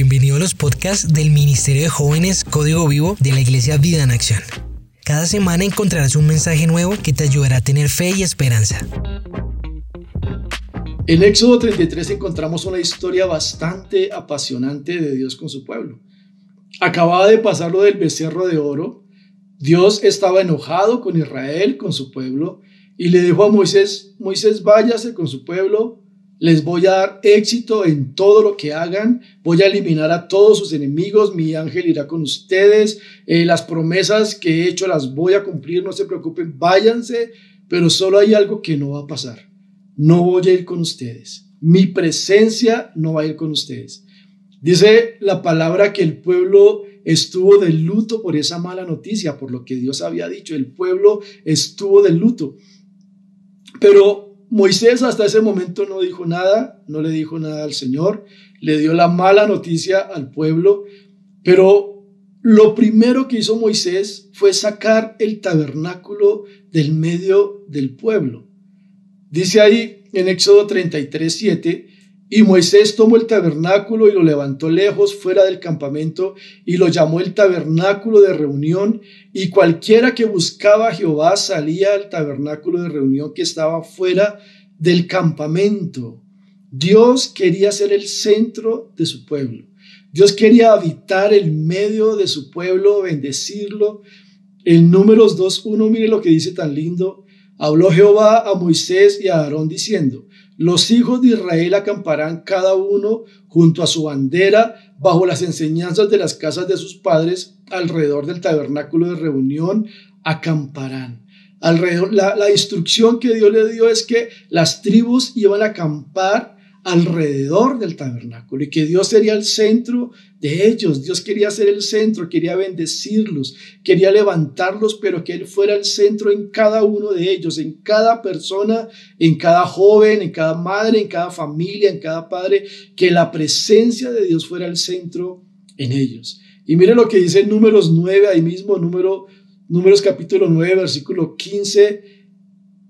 bienvenido a los podcasts del Ministerio de Jóvenes Código Vivo de la Iglesia Vida en Acción. Cada semana encontrarás un mensaje nuevo que te ayudará a tener fe y esperanza. En Éxodo 33 encontramos una historia bastante apasionante de Dios con su pueblo. Acababa de pasar lo del becerro de oro. Dios estaba enojado con Israel, con su pueblo, y le dijo a Moisés, Moisés váyase con su pueblo, les voy a dar éxito en todo lo que hagan, voy a eliminar a todos sus enemigos, mi ángel irá con ustedes, eh, las promesas que he hecho las voy a cumplir, no se preocupen, váyanse, pero solo hay algo que no va a pasar no voy a ir con ustedes. Mi presencia no va a ir con ustedes. Dice la palabra que el pueblo estuvo de luto por esa mala noticia, por lo que Dios había dicho. El pueblo estuvo de luto. Pero Moisés hasta ese momento no dijo nada, no le dijo nada al Señor, le dio la mala noticia al pueblo, pero lo primero que hizo Moisés fue sacar el tabernáculo del medio del pueblo. Dice ahí en Éxodo 33, 7, y Moisés tomó el tabernáculo y lo levantó lejos fuera del campamento y lo llamó el tabernáculo de reunión y cualquiera que buscaba a Jehová salía al tabernáculo de reunión que estaba fuera del campamento. Dios quería ser el centro de su pueblo. Dios quería habitar en medio de su pueblo, bendecirlo. En números 2.1, mire lo que dice tan lindo. Habló Jehová a Moisés y a Aarón diciendo, los hijos de Israel acamparán cada uno junto a su bandera bajo las enseñanzas de las casas de sus padres alrededor del tabernáculo de reunión, acamparán. Alrededor, la, la instrucción que Dios le dio es que las tribus iban a acampar alrededor del tabernáculo y que Dios sería el centro de ellos. Dios quería ser el centro, quería bendecirlos, quería levantarlos, pero que Él fuera el centro en cada uno de ellos, en cada persona, en cada joven, en cada madre, en cada familia, en cada padre, que la presencia de Dios fuera el centro en ellos. Y mire lo que dice Números 9, ahí mismo, número, Números capítulo 9, versículo 15.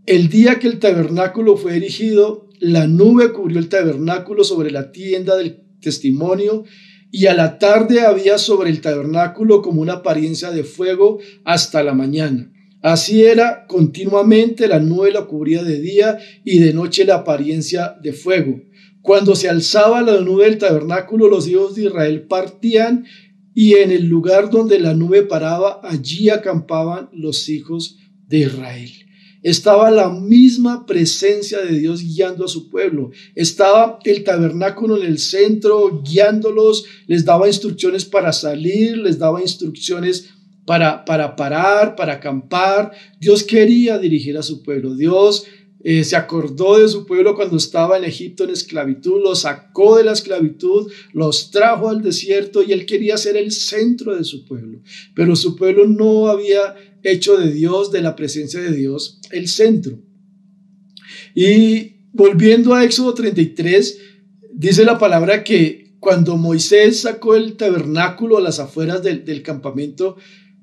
El día que el tabernáculo fue erigido, la nube cubrió el tabernáculo sobre la tienda del testimonio y a la tarde había sobre el tabernáculo como una apariencia de fuego hasta la mañana. Así era continuamente, la nube la cubría de día y de noche la apariencia de fuego. Cuando se alzaba la nube del tabernáculo, los hijos de Israel partían y en el lugar donde la nube paraba, allí acampaban los hijos de Israel estaba la misma presencia de Dios guiando a su pueblo. Estaba el tabernáculo en el centro guiándolos, les daba instrucciones para salir, les daba instrucciones para, para parar, para acampar. Dios quería dirigir a su pueblo. Dios eh, se acordó de su pueblo cuando estaba en Egipto en esclavitud, los sacó de la esclavitud, los trajo al desierto y él quería ser el centro de su pueblo. Pero su pueblo no había hecho de Dios, de la presencia de Dios, el centro. Y volviendo a Éxodo 33, dice la palabra que cuando Moisés sacó el tabernáculo a las afueras del, del campamento,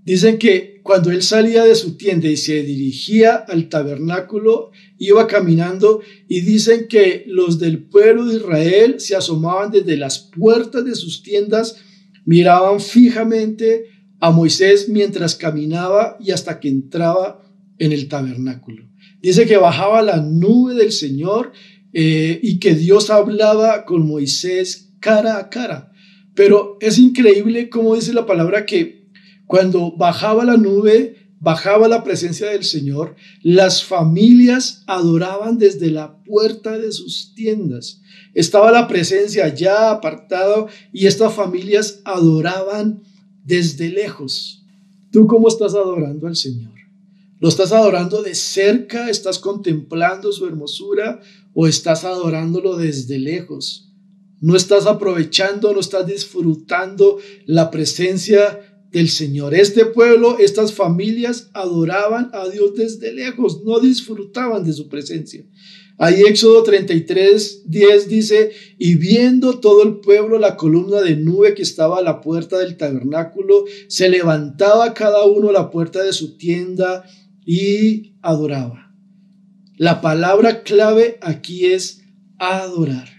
Dicen que cuando él salía de su tienda y se dirigía al tabernáculo, iba caminando y dicen que los del pueblo de Israel se asomaban desde las puertas de sus tiendas, miraban fijamente a Moisés mientras caminaba y hasta que entraba en el tabernáculo. Dice que bajaba la nube del Señor eh, y que Dios hablaba con Moisés cara a cara. Pero es increíble cómo dice la palabra que cuando bajaba la nube, bajaba la presencia del Señor, las familias adoraban desde la puerta de sus tiendas. Estaba la presencia ya apartado y estas familias adoraban desde lejos. ¿Tú cómo estás adorando al Señor? ¿Lo estás adorando de cerca? ¿Estás contemplando su hermosura o estás adorándolo desde lejos? No estás aprovechando, no estás disfrutando la presencia del Señor. Este pueblo, estas familias adoraban a Dios desde lejos, no disfrutaban de su presencia. Ahí Éxodo 33, 10 dice, y viendo todo el pueblo la columna de nube que estaba a la puerta del tabernáculo, se levantaba cada uno a la puerta de su tienda y adoraba. La palabra clave aquí es adorar.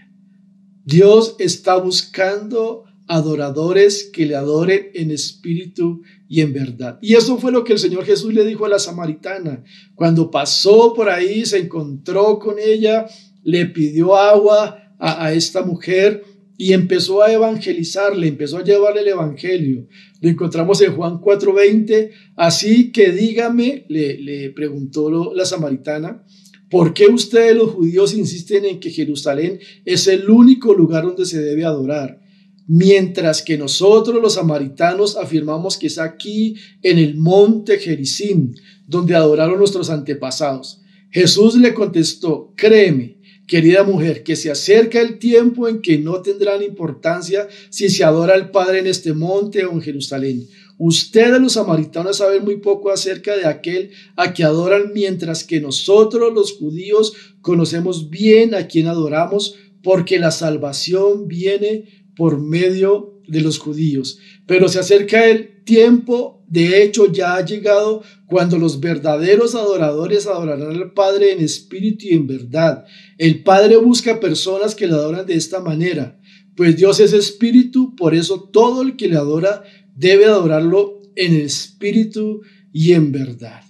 Dios está buscando adoradores que le adoren en espíritu y en verdad. Y eso fue lo que el Señor Jesús le dijo a la samaritana. Cuando pasó por ahí, se encontró con ella, le pidió agua a, esta mujer y empezó a evangelizarle, empezó a llevarle el evangelio. Lo encontramos en Juan 4:20. Así que dígame, le, le preguntó la samaritana, ¿por qué ustedes los judíos insisten en que Jerusalén es el único lugar donde se debe adorar? Mientras que nosotros los samaritanos afirmamos que es aquí en el monte Gerizim, donde adoraron nuestros antepasados. Jesús le contestó, créeme, querida mujer, que se acerca el tiempo en que no tendrán importancia si se adora al Padre en este monte o en Jerusalén. Ustedes los samaritanos saben muy poco acerca de aquel a que adoran, mientras que nosotros los judíos conocemos bien a quien adoramos, porque la salvación viene por medio de los judíos. Pero se acerca el tiempo, de hecho ya ha llegado, cuando los verdaderos adoradores adorarán al Padre en espíritu y en verdad. El Padre busca personas que le adoran de esta manera, pues Dios es espíritu, por eso todo el que le adora debe adorarlo en espíritu y en verdad.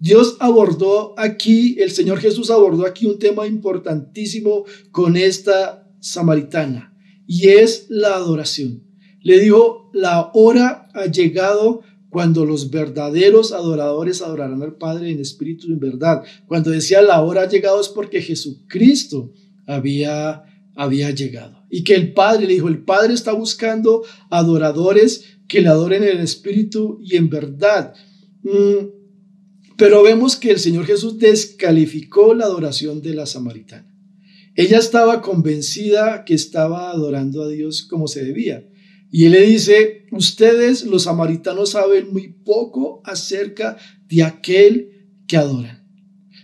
Dios abordó aquí, el Señor Jesús abordó aquí un tema importantísimo con esta samaritana y es la adoración. Le dijo, la hora ha llegado cuando los verdaderos adoradores adorarán al Padre en espíritu y en verdad. Cuando decía la hora ha llegado es porque Jesucristo había, había llegado. Y que el Padre, le dijo, el Padre está buscando adoradores que le adoren en espíritu y en verdad. Mm, pero vemos que el Señor Jesús descalificó la adoración de la samaritana. Ella estaba convencida que estaba adorando a Dios como se debía. Y él le dice, ustedes los samaritanos saben muy poco acerca de aquel que adoran.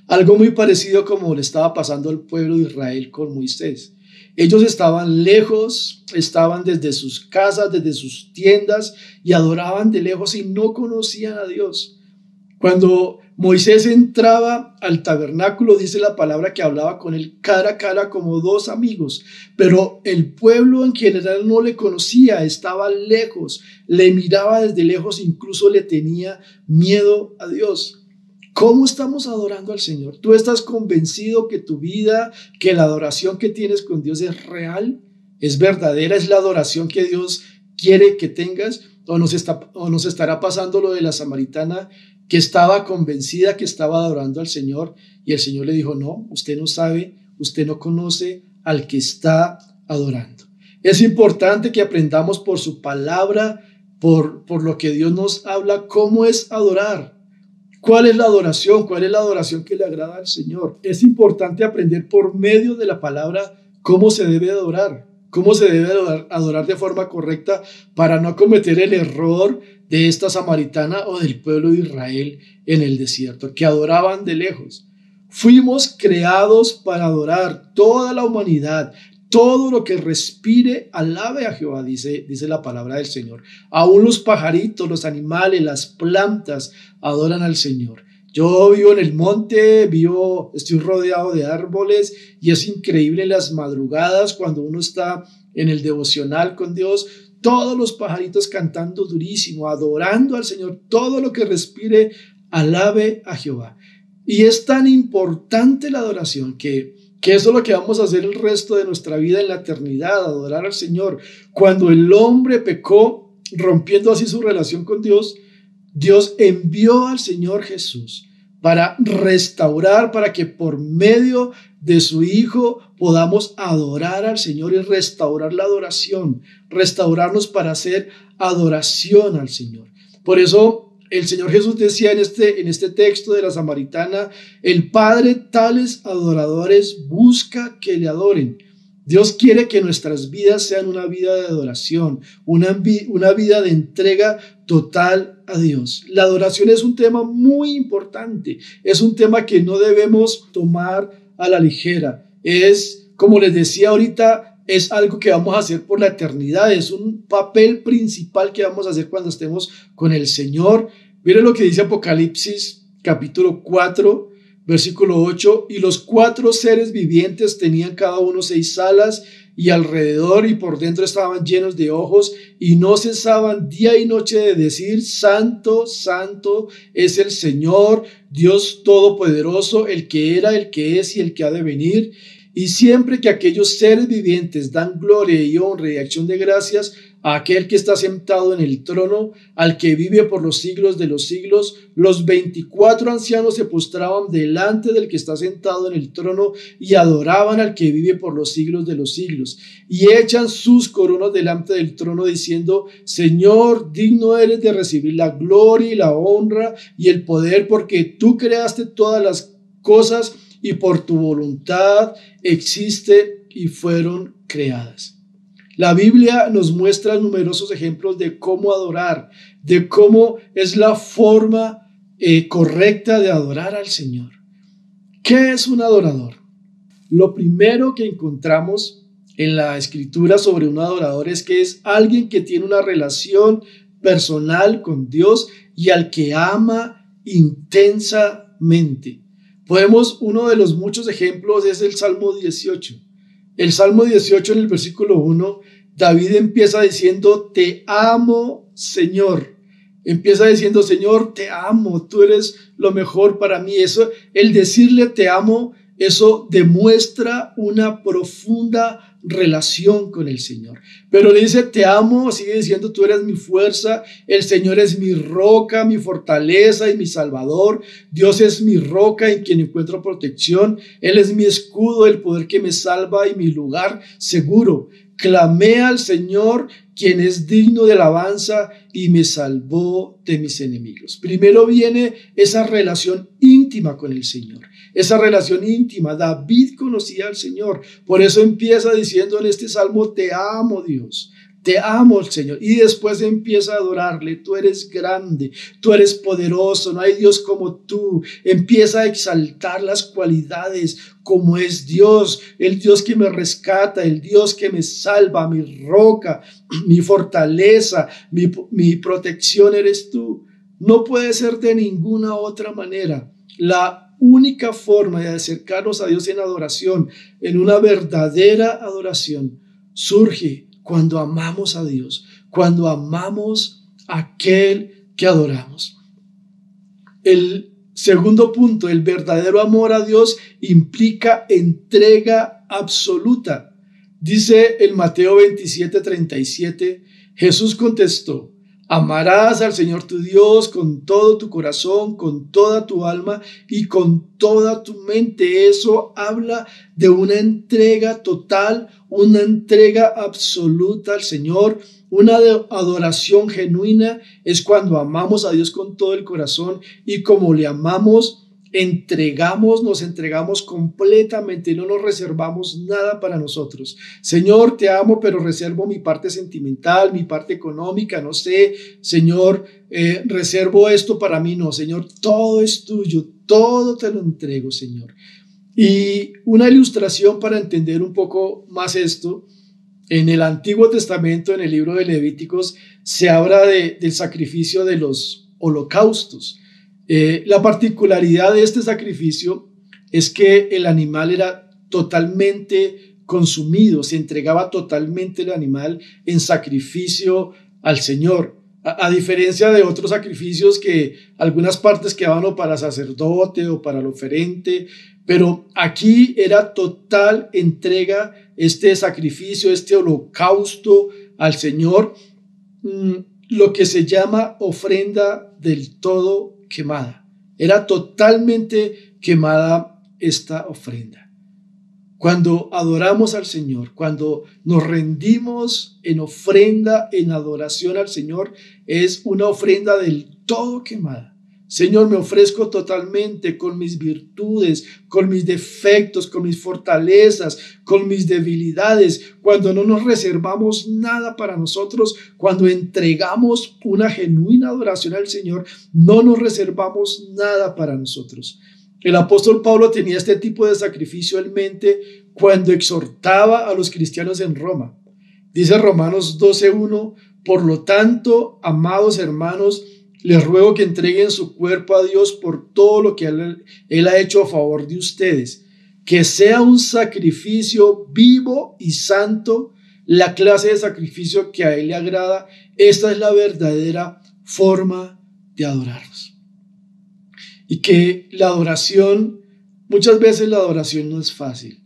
Algo muy parecido como le estaba pasando al pueblo de Israel con Moisés. Ellos estaban lejos, estaban desde sus casas, desde sus tiendas y adoraban de lejos y no conocían a Dios. Cuando Moisés entraba al tabernáculo, dice la palabra que hablaba con él cara a cara como dos amigos, pero el pueblo en general no le conocía, estaba lejos, le miraba desde lejos, incluso le tenía miedo a Dios. ¿Cómo estamos adorando al Señor? ¿Tú estás convencido que tu vida, que la adoración que tienes con Dios es real? ¿Es verdadera? ¿Es la adoración que Dios quiere que tengas? ¿O nos, está, o nos estará pasando lo de la samaritana que estaba convencida que estaba adorando al Señor y el Señor le dijo, no, usted no sabe, usted no conoce al que está adorando. Es importante que aprendamos por su palabra, por, por lo que Dios nos habla, cómo es adorar. ¿Cuál es la adoración? ¿Cuál es la adoración que le agrada al Señor? Es importante aprender por medio de la palabra cómo se debe adorar, cómo se debe adorar, adorar de forma correcta para no cometer el error de esta samaritana o del pueblo de Israel en el desierto, que adoraban de lejos. Fuimos creados para adorar toda la humanidad, todo lo que respire, alabe a Jehová, dice, dice la palabra del Señor. Aún los pajaritos, los animales, las plantas adoran al Señor. Yo vivo en el monte, vivo, estoy rodeado de árboles y es increíble las madrugadas cuando uno está en el devocional con Dios, todos los pajaritos cantando durísimo, adorando al Señor, todo lo que respire, alabe a Jehová. Y es tan importante la adoración que, que eso es lo que vamos a hacer el resto de nuestra vida en la eternidad, adorar al Señor. Cuando el hombre pecó, rompiendo así su relación con Dios, Dios envió al Señor Jesús para restaurar, para que por medio de su Hijo podamos adorar al Señor y restaurar la adoración, restaurarnos para hacer adoración al Señor. Por eso el Señor Jesús decía en este, en este texto de la samaritana, el Padre tales adoradores busca que le adoren. Dios quiere que nuestras vidas sean una vida de adoración, una, una vida de entrega total a Dios. La adoración es un tema muy importante, es un tema que no debemos tomar a la ligera. Es, como les decía ahorita, es algo que vamos a hacer por la eternidad, es un papel principal que vamos a hacer cuando estemos con el Señor. Miren lo que dice Apocalipsis capítulo 4, Versículo 8, y los cuatro seres vivientes tenían cada uno seis alas y alrededor y por dentro estaban llenos de ojos y no cesaban día y noche de decir, Santo, Santo es el Señor, Dios Todopoderoso, el que era, el que es y el que ha de venir. Y siempre que aquellos seres vivientes dan gloria y honra y acción de gracias aquel que está sentado en el trono, al que vive por los siglos de los siglos, los veinticuatro ancianos se postraban delante del que está sentado en el trono y adoraban al que vive por los siglos de los siglos, y echan sus coronas delante del trono diciendo, Señor, digno eres de recibir la gloria y la honra y el poder, porque tú creaste todas las cosas y por tu voluntad existe y fueron creadas. La Biblia nos muestra numerosos ejemplos de cómo adorar, de cómo es la forma eh, correcta de adorar al Señor. ¿Qué es un adorador? Lo primero que encontramos en la escritura sobre un adorador es que es alguien que tiene una relación personal con Dios y al que ama intensamente. Podemos, uno de los muchos ejemplos es el Salmo 18. El Salmo 18 en el versículo 1, David empieza diciendo, te amo, Señor. Empieza diciendo, Señor, te amo, tú eres lo mejor para mí. Eso, el decirle te amo, eso demuestra una profunda relación con el Señor. Pero le dice, te amo, sigue diciendo, tú eres mi fuerza, el Señor es mi roca, mi fortaleza y mi salvador, Dios es mi roca en quien encuentro protección, Él es mi escudo, el poder que me salva y mi lugar seguro. Clamé al Señor, quien es digno de alabanza y me salvó de mis enemigos. Primero viene esa relación íntima con el Señor esa relación íntima. David conocía al Señor. Por eso empieza diciendo en este salmo, te amo Dios. Te amo, Señor. Y después empieza a adorarle. Tú eres grande, tú eres poderoso, no hay Dios como tú. Empieza a exaltar las cualidades como es Dios, el Dios que me rescata, el Dios que me salva, mi roca, mi fortaleza, mi, mi protección eres tú. No puede ser de ninguna otra manera. La única forma de acercarnos a Dios en adoración, en una verdadera adoración, surge cuando amamos a Dios, cuando amamos a aquel que adoramos. El segundo punto, el verdadero amor a Dios implica entrega absoluta. Dice el Mateo 27, 37, Jesús contestó, Amarás al Señor tu Dios con todo tu corazón, con toda tu alma y con toda tu mente. Eso habla de una entrega total, una entrega absoluta al Señor, una adoración genuina. Es cuando amamos a Dios con todo el corazón y como le amamos, entregamos, nos entregamos completamente, no nos reservamos nada para nosotros. Señor, te amo, pero reservo mi parte sentimental, mi parte económica, no sé, Señor, eh, reservo esto para mí, no, Señor, todo es tuyo, todo te lo entrego, Señor. Y una ilustración para entender un poco más esto, en el Antiguo Testamento, en el libro de Levíticos, se habla del sacrificio de los holocaustos. Eh, la particularidad de este sacrificio es que el animal era totalmente consumido, se entregaba totalmente el animal en sacrificio al Señor. A, diferencia de otros sacrificios que algunas partes quedaban o para sacerdote o para el oferente, pero aquí era total entrega este sacrificio, este holocausto al Señor, mm, lo que se llama ofrenda del todo quemada. Era totalmente quemada esta ofrenda. Cuando adoramos al Señor, cuando nos rendimos en ofrenda, en adoración al Señor, es una ofrenda del todo quemada. Señor, me ofrezco totalmente con mis virtudes, con mis defectos, con mis fortalezas, con mis debilidades, cuando no nos reservamos nada para nosotros, cuando entregamos una genuina adoración al Señor, no nos reservamos nada para nosotros. El apóstol Pablo tenía este tipo de sacrificio en mente cuando exhortaba a los cristianos en Roma. Dice Romanos 12.1, por lo tanto, amados hermanos, les ruego que entreguen su cuerpo a Dios por todo lo que él, ha hecho a favor de ustedes. que sea un sacrificio vivo y santo, la clase de sacrificio que a Él le agrada. Esta es la verdadera forma de adorarnos. Y que la adoración, muchas veces la adoración no es fácil.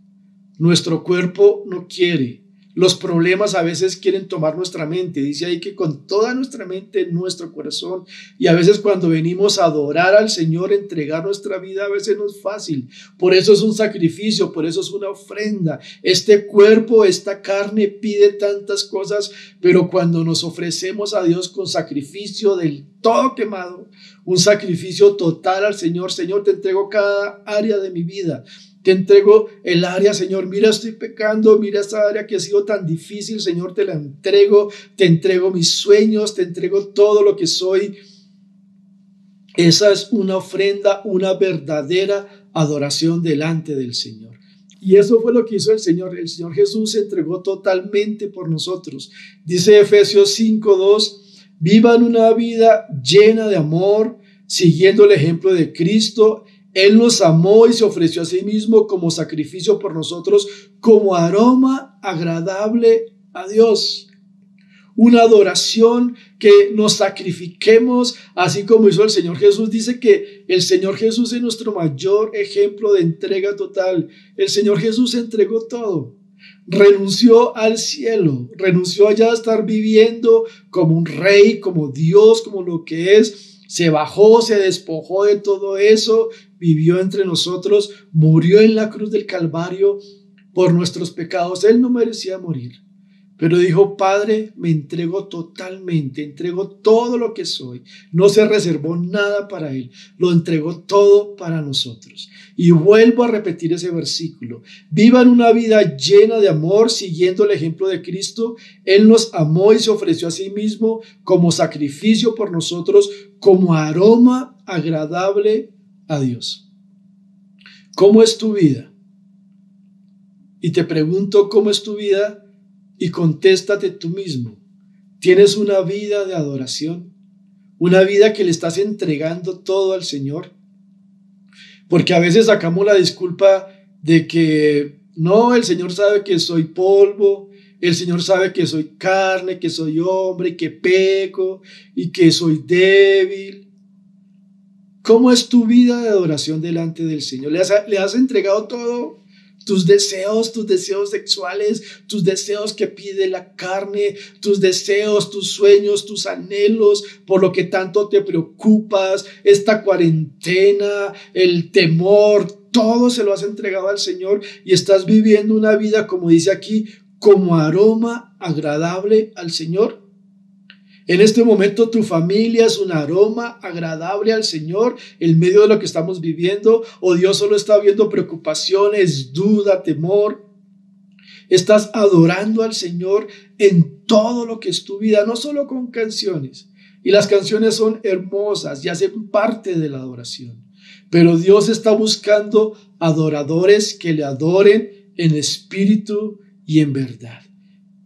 Nuestro cuerpo no quiere, los problemas a veces quieren tomar nuestra mente. Dice ahí que con toda nuestra mente, nuestro corazón. Y a veces cuando venimos a adorar al Señor, entregar nuestra vida, a veces no es fácil. Por eso es un sacrificio, por eso es una ofrenda. Este cuerpo, esta carne pide tantas cosas, pero cuando nos ofrecemos a Dios con sacrificio del todo quemado, un sacrificio total al Señor, Señor, te entrego cada área de mi vida. Te entrego el área, Señor. Mira, estoy pecando. Mira esta área que ha sido tan difícil, Señor. Te la entrego. Te entrego mis sueños. Te entrego todo lo que soy. Esa es una ofrenda, una verdadera adoración delante del Señor. Y eso fue lo que hizo el Señor. El Señor Jesús se entregó totalmente por nosotros. Dice Efesios 5:2, vivan una vida llena de amor, siguiendo el ejemplo de Cristo él nos amó y se ofreció a sí mismo como sacrificio por nosotros, como aroma agradable a Dios. Una adoración que nos sacrifiquemos, así como hizo el Señor Jesús. Dice que el Señor Jesús es nuestro mayor ejemplo de entrega total. El Señor Jesús entregó todo renunció al cielo, renunció allá a estar viviendo como un rey, como Dios, como lo que es, se bajó, se despojó de todo eso, vivió entre nosotros, murió en la cruz del Calvario por nuestros pecados. Él no merecía morir. Pero dijo, Padre, me entrego totalmente, entrego todo lo que soy. No se reservó nada para Él, lo entregó todo para nosotros. Y vuelvo a repetir ese versículo. Vivan una vida llena de amor, siguiendo el ejemplo de Cristo. Él nos amó y se ofreció a sí mismo como sacrificio por nosotros, como aroma agradable a Dios. ¿Cómo es tu vida? Y te pregunto, ¿cómo es tu vida? y contéstate tú mismo. ¿Tienes una vida de adoración? ¿Una vida que le estás entregando todo al Señor? Porque a veces sacamos la disculpa de que no, el Señor sabe que soy polvo, el Señor sabe que soy carne, que soy hombre, que peco y que soy débil. ¿Cómo es tu vida de adoración delante del Señor? ¿Le has, le has entregado todo? Tus deseos, tus deseos sexuales, tus deseos que pide la carne, tus deseos, tus sueños, tus anhelos, por lo que tanto te preocupas, esta cuarentena, el temor, todo se lo has entregado al Señor y estás viviendo una vida, como dice aquí, como aroma agradable al Señor. En este momento tu familia es un aroma agradable al Señor en medio de lo que estamos viviendo o Dios solo está viendo preocupaciones, duda, temor. Estás adorando al Señor en todo lo que es tu vida, no solo con canciones. Y las canciones son hermosas y hacen parte de la adoración. Pero Dios está buscando adoradores que le adoren en espíritu y en verdad.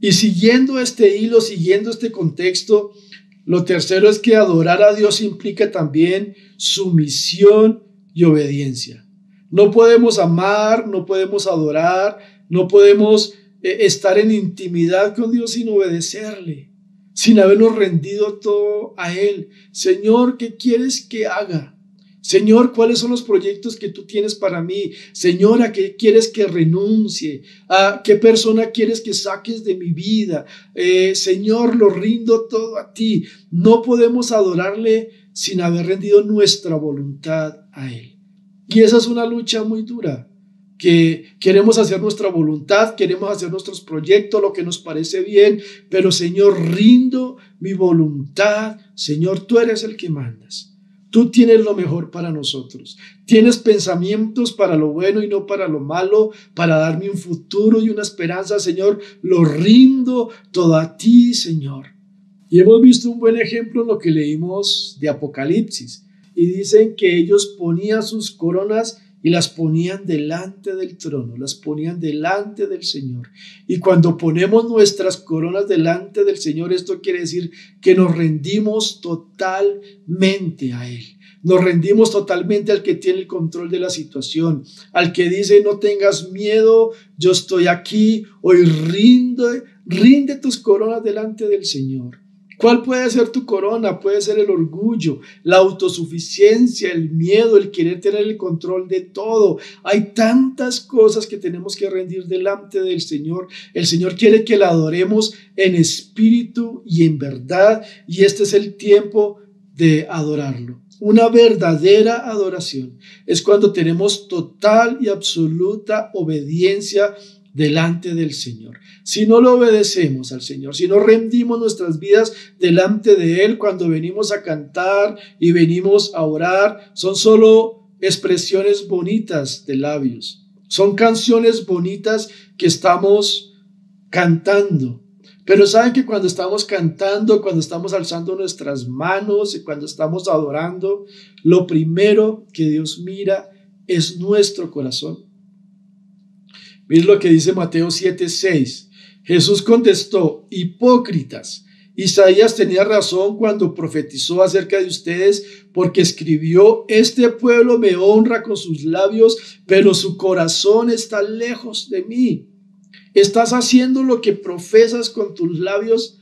Y siguiendo este hilo, siguiendo este contexto, lo tercero es que adorar a Dios implica también sumisión y obediencia. No podemos amar, no podemos adorar, no podemos eh, estar en intimidad con Dios sin obedecerle, sin habernos rendido todo a Él. Señor, ¿qué quieres que haga? Señor, ¿cuáles son los proyectos que tú tienes para mí? Señor, ¿a qué quieres que renuncie? ¿A qué persona quieres que saques de mi vida? Eh, Señor, lo rindo todo a ti. No podemos adorarle sin haber rendido nuestra voluntad a Él. Y esa es una lucha muy dura, que queremos hacer nuestra voluntad, queremos hacer nuestros proyectos, lo que nos parece bien, pero Señor, rindo mi voluntad. Señor, tú eres el que mandas. Tú tienes lo mejor para nosotros. Tienes pensamientos para lo bueno y no para lo malo, para darme un futuro y una esperanza, Señor. Lo rindo todo a ti, Señor. Y hemos visto un buen ejemplo en lo que leímos de Apocalipsis. Y dicen que ellos ponían sus coronas y las ponían delante del trono, las ponían delante del Señor. Y cuando ponemos nuestras coronas delante del Señor, esto quiere decir que nos rendimos totalmente a Él. Nos rendimos totalmente al que tiene el control de la situación, al que dice no tengas miedo, yo estoy aquí, hoy rinde, rinde tus coronas delante del Señor. ¿Cuál puede ser tu corona? Puede ser el orgullo, la autosuficiencia, el miedo, el querer tener el control de todo. Hay tantas cosas que tenemos que rendir delante del Señor. El Señor quiere que la adoremos en espíritu y en verdad. Y este es el tiempo de adorarlo. Una verdadera adoración es cuando tenemos total y absoluta obediencia delante del Señor. Si no lo obedecemos al Señor, si no rendimos nuestras vidas delante de Él cuando venimos a cantar y venimos a orar, son solo expresiones bonitas de labios. Son canciones bonitas que estamos cantando. Pero saben que cuando estamos cantando, cuando estamos alzando nuestras manos y cuando estamos adorando, lo primero que Dios mira es nuestro corazón. Miren lo que dice Mateo 7:6. Jesús contestó, hipócritas, Isaías tenía razón cuando profetizó acerca de ustedes, porque escribió, este pueblo me honra con sus labios, pero su corazón está lejos de mí. ¿Estás haciendo lo que profesas con tus labios?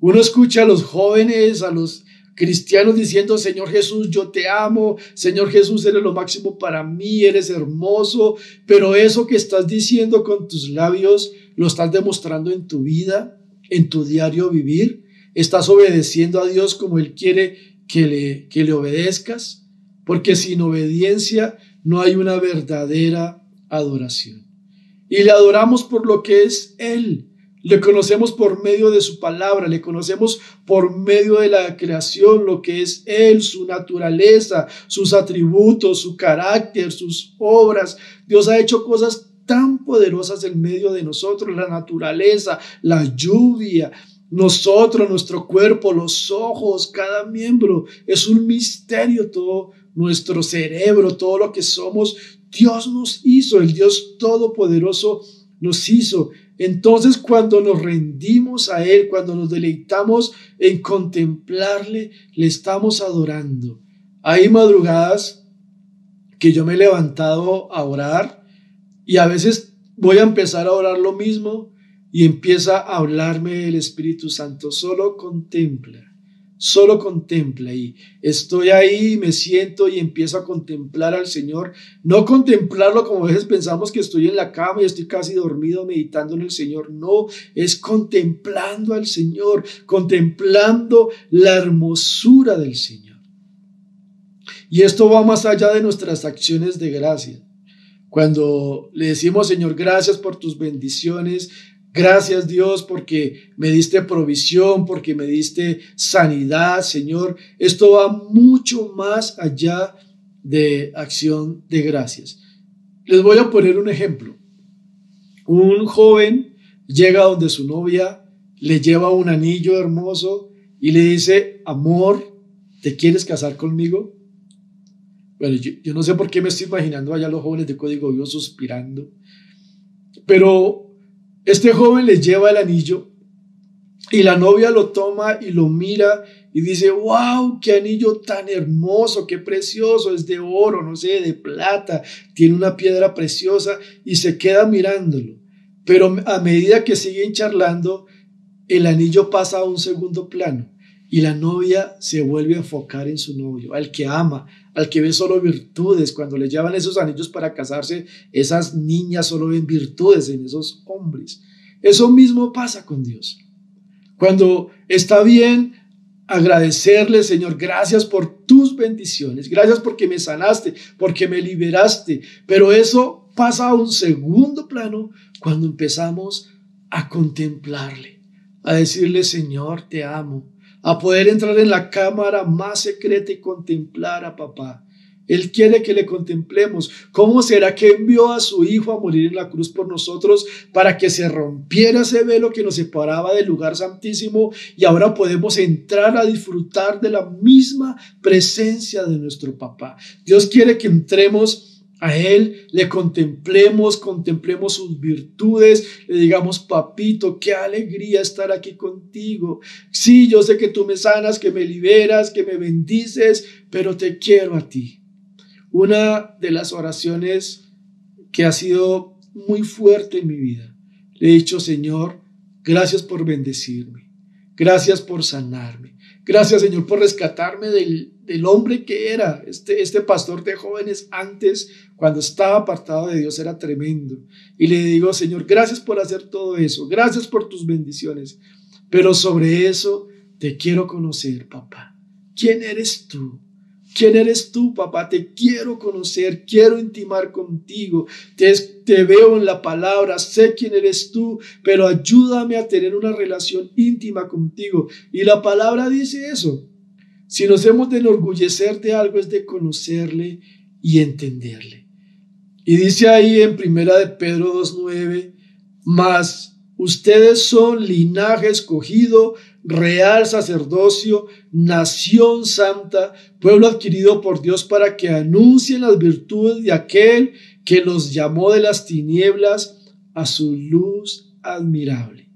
Uno escucha a los jóvenes, a los cristianos diciendo, Señor Jesús, yo te amo, Señor Jesús, eres lo máximo para mí, eres hermoso, pero eso que estás diciendo con tus labios, ¿lo estás demostrando en tu vida, en tu diario vivir? ¿Estás obedeciendo a Dios como Él quiere que le, que le obedezcas? Porque sin obediencia no hay una verdadera adoración. Y le adoramos por lo que es Él, le conocemos por medio de su palabra, le conocemos por medio de la creación, lo que es Él, su naturaleza, sus atributos, su carácter, sus obras. Dios ha hecho cosas tan poderosas en medio de nosotros, la naturaleza, la lluvia, nosotros, nuestro cuerpo, los ojos, cada miembro. Es un misterio todo nuestro cerebro, todo lo que somos. Dios nos hizo, el Dios Todopoderoso nos hizo. Entonces cuando nos rendimos a Él, cuando nos deleitamos en contemplarle, le estamos adorando. Hay madrugadas que yo me he levantado a orar y a veces voy a empezar a orar lo mismo y empieza a hablarme el Espíritu Santo. Solo contempla solo contempla y estoy ahí, me siento y empiezo a contemplar al Señor. No contemplarlo como a veces pensamos que estoy en la cama y estoy casi dormido meditando en el Señor. No, es contemplando al Señor, contemplando la hermosura del Señor. Y esto va más allá de nuestras acciones de gracia. Cuando le decimos, Señor, gracias por tus bendiciones, Gracias Dios porque me diste provisión, porque me diste sanidad, Señor. Esto va mucho más allá de acción de gracias. Les voy a poner un ejemplo. Un joven llega donde su novia le lleva un anillo hermoso y le dice, amor, ¿te quieres casar conmigo? Bueno, yo, no sé por qué me estoy imaginando allá los jóvenes de Código Dios suspirando, pero este joven le lleva el anillo y la novia lo toma y lo mira y dice, wow, qué anillo tan hermoso, qué precioso, es de oro, no sé, de plata, tiene una piedra preciosa y se queda mirándolo. Pero a medida que siguen charlando, el anillo pasa a un segundo plano y la novia se vuelve a enfocar en su novio, al que ama, al que ve solo virtudes. Cuando le llevan esos anillos para casarse, esas niñas solo ven virtudes en esos hombres. Eso mismo pasa con Dios. Cuando está bien agradecerle, Señor, gracias por tus bendiciones, gracias porque me sanaste, porque me liberaste, pero eso pasa a un segundo plano cuando empezamos a contemplarle, a decirle, Señor, te amo, a poder entrar en la cámara más secreta y contemplar a papá. Él quiere que le contemplemos. ¿Cómo será que envió a su Hijo a morir en la cruz por nosotros para que se rompiera ese velo que nos separaba del lugar santísimo y ahora podemos entrar a disfrutar de la misma presencia de nuestro papá? Dios quiere que entremos a Él le contemplemos, contemplemos sus virtudes, le digamos, papito, qué alegría estar aquí contigo. Sí, yo sé que tú me sanas, que me liberas, que me bendices, pero te quiero a ti. Una de las oraciones que ha sido muy fuerte en mi vida. Le he dicho, Señor, gracias por bendecirme, gracias por sanarme, gracias Señor por rescatarme del, del hombre que era, este, este pastor de jóvenes antes, cuando estaba apartado de Dios, era tremendo. Y le digo, Señor, gracias por hacer todo eso, gracias por tus bendiciones, pero sobre eso te quiero conocer, papá. ¿Quién eres tú? ¿Quién eres tú, papá? Te quiero conocer, quiero intimar contigo. Te, te, veo en la palabra, sé quién eres tú, pero ayúdame a tener una relación íntima contigo. Y la palabra dice eso. Si nos hemos de enorgullecer de algo es de conocerle y entenderle. Y dice ahí en primera de Pedro 2.9, más ustedes son linaje escogido, real sacerdocio, nación santa, pueblo adquirido por Dios para que anuncien las virtudes de aquel que los llamó de las tinieblas a su luz admirable,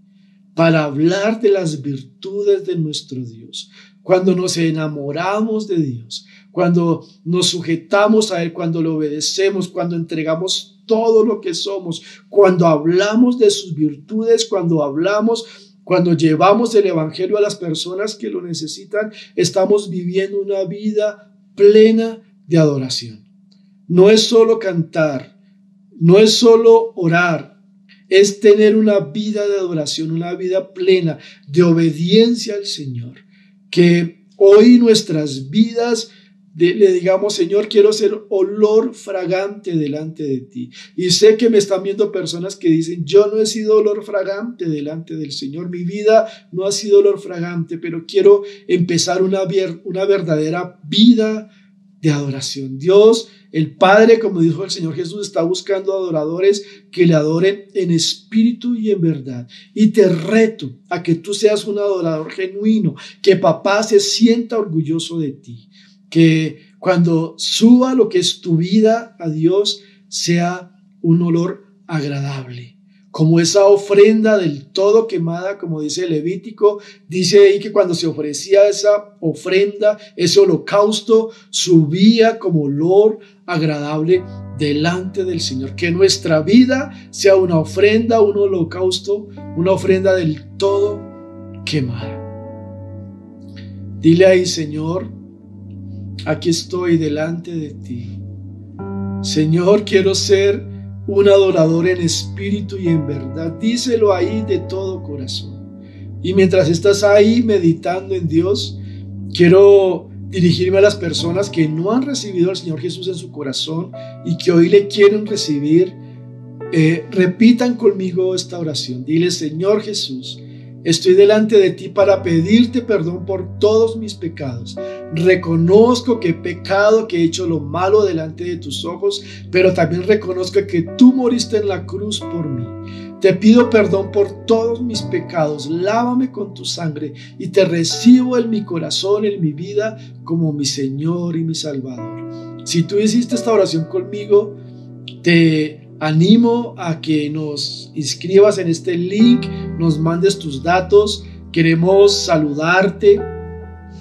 para hablar de las virtudes de nuestro Dios. Cuando nos enamoramos de Dios, cuando nos sujetamos a Él, cuando le obedecemos, cuando entregamos todo lo que somos, cuando hablamos de sus virtudes, cuando hablamos cuando llevamos el Evangelio a las personas que lo necesitan, estamos viviendo una vida plena de adoración. No es solo cantar, no es solo orar, es tener una vida de adoración, una vida plena de obediencia al Señor. Que hoy nuestras vidas le digamos, Señor, quiero ser olor fragante delante de ti. Y sé que me están viendo personas que dicen, yo no he sido olor fragante delante del Señor, mi vida no ha sido olor fragante, pero quiero empezar una, una verdadera vida de adoración. Dios, el Padre, como dijo el Señor Jesús, está buscando adoradores que le adoren en espíritu y en verdad. Y te reto a que tú seas un adorador genuino, que papá se sienta orgulloso de ti que cuando suba lo que es tu vida a Dios sea un olor agradable, como esa ofrenda del todo quemada, como dice Levítico, dice ahí que cuando se ofrecía esa ofrenda, ese holocausto, subía como olor agradable delante del Señor. Que nuestra vida sea una ofrenda, un holocausto, una ofrenda del todo quemada. Dile ahí, Señor, aquí estoy delante de ti. Señor, quiero ser un adorador en espíritu y en verdad. Díselo ahí de todo corazón. Y mientras estás ahí meditando en Dios, quiero dirigirme a las personas que no han recibido al Señor Jesús en su corazón y que hoy le quieren recibir. Eh, repitan conmigo esta oración. Dile, Señor Jesús, Estoy delante de ti para pedirte perdón por todos mis pecados. Reconozco que he pecado, que he hecho lo malo delante de tus ojos, pero también reconozco que tú moriste en la cruz por mí. Te pido perdón por todos mis pecados, lávame con tu sangre y te recibo en mi corazón, en mi vida, como mi Señor y mi Salvador. Si tú hiciste esta oración conmigo, te animo a que nos inscribas en este link, nos mandes tus datos, queremos saludarte,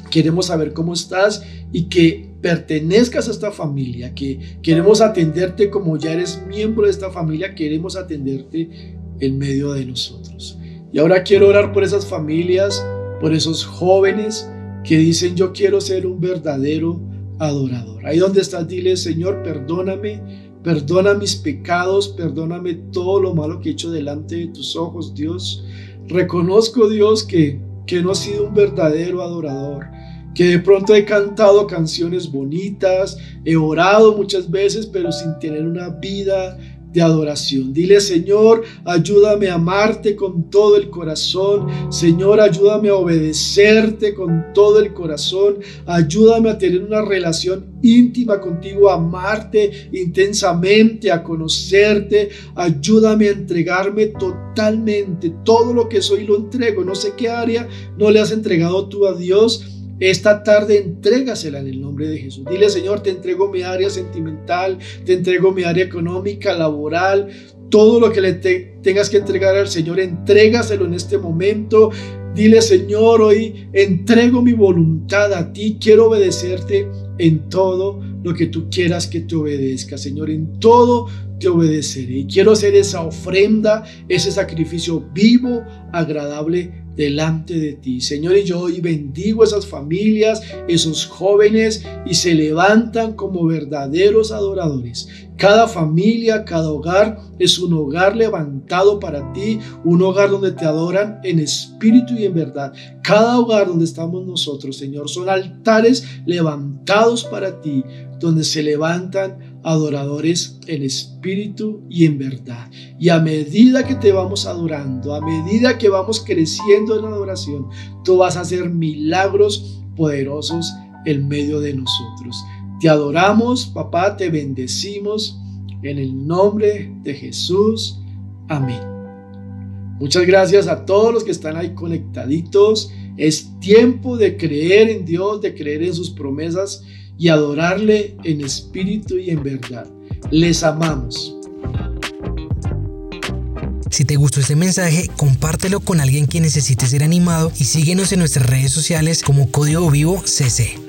queremos saber cómo estás y que pertenezcas a esta familia, que queremos atenderte como ya eres miembro de esta familia, queremos atenderte en medio de nosotros. Y ahora quiero orar por esas familias, por esos jóvenes que dicen yo quiero ser un verdadero adorador. Ahí donde estás, dile Señor, perdóname Perdona mis pecados, perdóname todo lo malo que he hecho delante de tus ojos, Dios. Reconozco, Dios, que, que no he sido un verdadero adorador, que de pronto he cantado canciones bonitas, he orado muchas veces, pero sin tener una vida de adoración. Dile, Señor, ayúdame a amarte con todo el corazón. Señor, ayúdame a obedecerte con todo el corazón. Ayúdame a tener una relación íntima contigo, a amarte intensamente, a conocerte. Ayúdame a entregarme totalmente. Todo lo que soy lo entrego. No sé qué área no le has entregado tú a Dios esta tarde entrégasela en el nombre de Jesús. Dile, Señor, te entrego mi área sentimental, te entrego mi área económica, laboral, todo lo que le tengas que entregar al Señor, entrégaselo en este momento. Dile, Señor, hoy entrego mi voluntad a ti, quiero obedecerte en todo lo que tú quieras que te obedezca, Señor, en todo te obedeceré. Y quiero hacer esa ofrenda, ese sacrificio vivo, agradable delante de ti. Señor, y yo hoy bendigo esas familias, esos jóvenes, y se levantan como verdaderos adoradores. Cada familia, cada hogar es un hogar levantado para ti, un hogar donde te adoran en espíritu y en verdad. Cada hogar donde estamos nosotros, Señor, son altares levantados para ti, donde se levantan adoradores en espíritu y en verdad. Y a medida que te vamos adorando, a medida que vamos creciendo en adoración, tú vas a hacer milagros poderosos en medio de nosotros. Te adoramos, papá, te bendecimos en el nombre de Jesús. Amén. Muchas gracias a todos los que están ahí conectaditos. Es tiempo de creer en Dios, de creer en sus promesas y adorarle en espíritu y en verdad. Les amamos. Si te gustó este mensaje, compártelo con alguien que necesite ser animado y síguenos en nuestras redes sociales como Código Vivo CC.